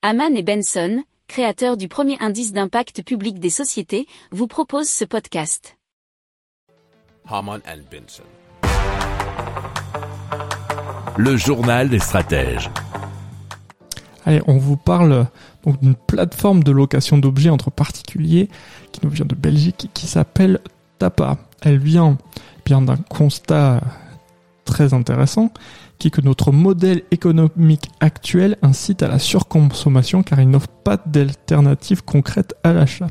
Haman et Benson, créateurs du premier indice d'impact public des sociétés, vous proposent ce podcast. Haman and Benson. Le journal des stratèges. Allez, on vous parle donc d'une plateforme de location d'objets entre particuliers qui nous vient de Belgique et qui s'appelle Tapa. Elle vient bien d'un constat très intéressant qui est que notre modèle économique actuel incite à la surconsommation car il n'offre pas d'alternative concrète à l'achat.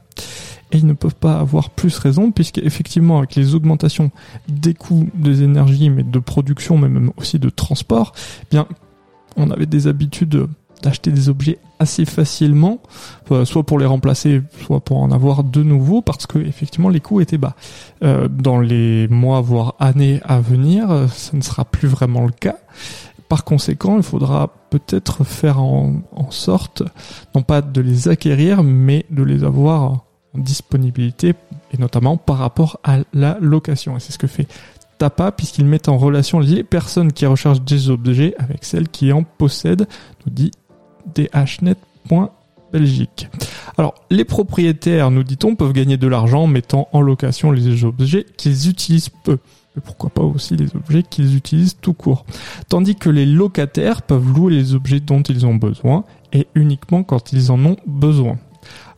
Et ils ne peuvent pas avoir plus raison puisque effectivement avec les augmentations des coûts des énergies mais de production mais même aussi de transport, eh bien on avait des habitudes d'acheter des objets assez facilement, euh, soit pour les remplacer, soit pour en avoir de nouveaux, parce que effectivement les coûts étaient bas. Euh, dans les mois voire années à venir, euh, ça ne sera plus vraiment le cas. Par conséquent, il faudra peut-être faire en, en sorte, non pas de les acquérir, mais de les avoir en disponibilité, et notamment par rapport à la location. Et c'est ce que fait Tapa, puisqu'ils mettent en relation les personnes qui recherchent des objets avec celles qui en possèdent, nous dit dhnet.belgique. Alors, les propriétaires, nous dit-on, peuvent gagner de l'argent en mettant en location les objets qu'ils utilisent peu. Mais pourquoi pas aussi les objets qu'ils utilisent tout court. Tandis que les locataires peuvent louer les objets dont ils ont besoin et uniquement quand ils en ont besoin.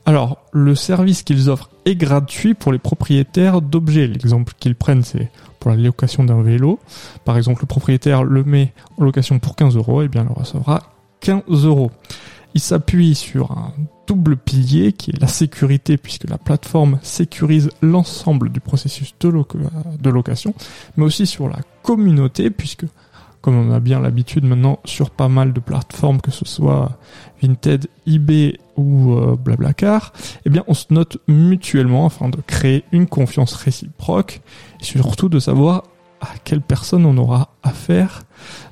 Alors, le service qu'ils offrent est gratuit pour les propriétaires d'objets. L'exemple qu'ils prennent, c'est pour la location d'un vélo. Par exemple, le propriétaire le met en location pour 15 euros, et bien il recevra 15 euros. Il s'appuie sur un double pilier qui est la sécurité puisque la plateforme sécurise l'ensemble du processus de, location, mais aussi sur la communauté puisque comme on a bien l'habitude maintenant sur pas mal de plateformes, que ce soit Vinted, eBay ou euh, Blablacar, eh bien on se note mutuellement afin de créer une confiance réciproque et surtout de savoir à quelle personne on aura affaire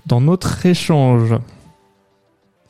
dans notre échange.